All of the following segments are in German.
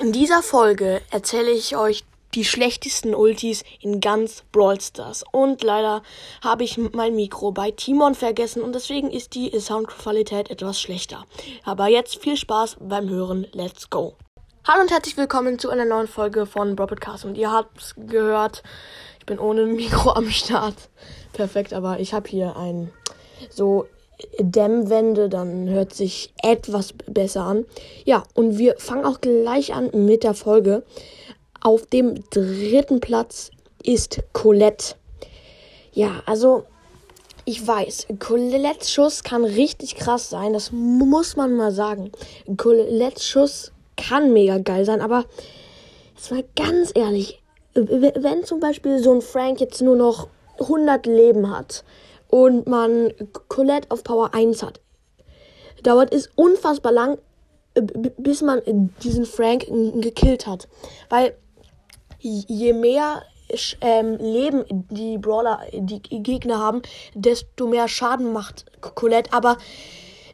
In dieser Folge erzähle ich euch die schlechtesten Ultis in ganz Brawl Stars. Und leider habe ich mein Mikro bei Timon vergessen und deswegen ist die Soundqualität etwas schlechter. Aber jetzt viel Spaß beim Hören. Let's go. Hallo und herzlich willkommen zu einer neuen Folge von Brawl Podcast. Und ihr habt gehört, ich bin ohne Mikro am Start. Perfekt, aber ich habe hier ein so Dämmwände, dann hört sich etwas besser an. Ja, und wir fangen auch gleich an mit der Folge. Auf dem dritten Platz ist Colette. Ja, also ich weiß, Colettes Schuss kann richtig krass sein. Das muss man mal sagen. Colettes Schuss kann mega geil sein, aber jetzt mal ganz ehrlich, wenn zum Beispiel so ein Frank jetzt nur noch 100 Leben hat und man Colette auf Power 1 hat, dauert es unfassbar lang, bis man diesen Frank gekillt hat. Weil je mehr ähm, Leben die Brawler, die Gegner haben, desto mehr Schaden macht Colette. Aber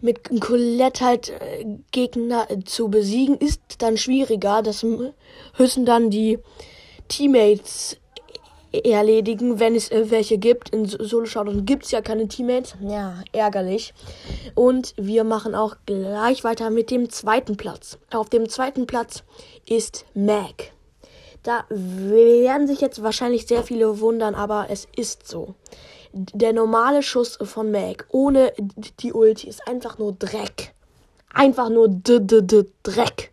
mit Colette halt äh, Gegner zu besiegen ist dann schwieriger. Das müssen dann die Teammates erledigen, wenn es äh, welche gibt. In Solo Showdown gibt es ja keine Teammates. Ja, ärgerlich. Und wir machen auch gleich weiter mit dem zweiten Platz. Auf dem zweiten Platz ist Mac. Da werden sich jetzt wahrscheinlich sehr viele wundern, aber es ist so. Der normale Schuss von Mac ohne die Ulti ist einfach nur Dreck. Einfach nur d -d -d Dreck.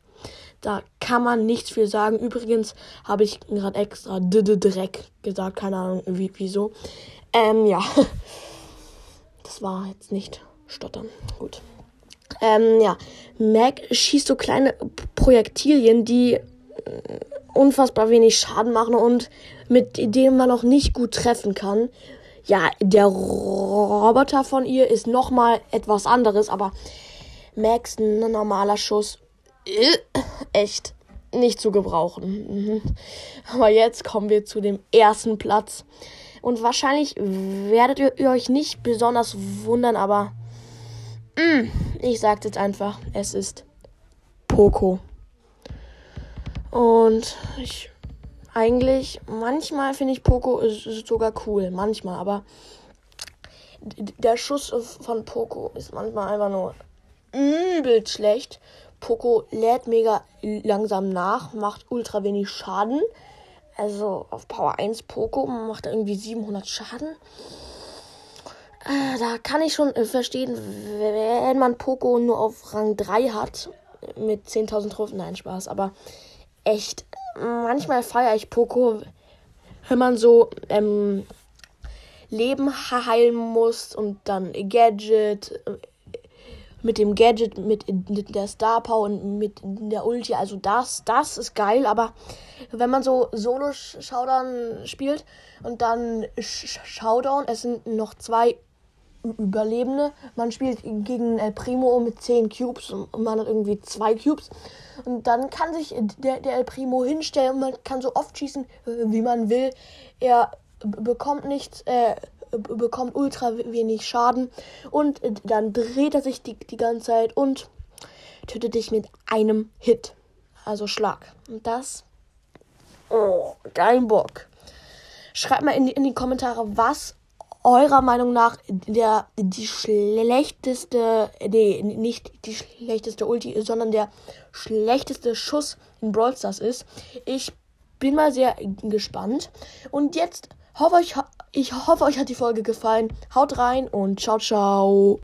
Da kann man nichts viel sagen. Übrigens habe ich gerade extra D -D Dreck gesagt. Keine Ahnung, wie, wieso. Ähm, ja. Das war jetzt nicht stottern. Gut. Ähm, ja. Mac schießt so kleine Projektilien, die äh, unfassbar wenig Schaden machen und mit denen man noch nicht gut treffen kann. Ja, der Roboter von ihr ist nochmal etwas anderes, aber Max ein normaler Schuss echt nicht zu gebrauchen. Mhm. Aber jetzt kommen wir zu dem ersten Platz. Und wahrscheinlich werdet ihr euch nicht besonders wundern, aber mm, ich sag's jetzt einfach, es ist Poco. Und ich eigentlich, manchmal finde ich Poco sogar cool, manchmal, aber der Schuss von Poco ist manchmal einfach nur übel schlecht. Poco lädt mega langsam nach, macht ultra wenig Schaden. Also auf Power 1 Poco macht er irgendwie 700 Schaden. Äh, da kann ich schon äh, verstehen, wenn man Poco nur auf Rang 3 hat, mit 10.000 Trophäen. Nein, Spaß, aber echt, manchmal feiere ich Poco, wenn man so ähm, Leben heilen muss und dann Gadget, mit dem Gadget, mit der Star Power und mit der Ulti. Also das, das ist geil. Aber wenn man so Solo-Showdown spielt und dann Showdown, es sind noch zwei Überlebende. Man spielt gegen El Primo mit 10 Cubes und man hat irgendwie zwei Cubes. Und dann kann sich der, der El Primo hinstellen und man kann so oft schießen, wie man will. Er bekommt nichts, äh, bekommt ultra wenig Schaden und dann dreht er sich die, die ganze Zeit und tötet dich mit einem Hit. Also Schlag. Und das. Oh, kein Bock. Schreibt mal in die, in die Kommentare, was eurer Meinung nach der die schlechteste, nee, nicht die schlechteste Ulti, sondern der schlechteste Schuss in Brawl Stars ist. Ich bin mal sehr gespannt. Und jetzt hoffe ich, ich hoffe, euch hat die Folge gefallen. Haut rein und ciao, ciao.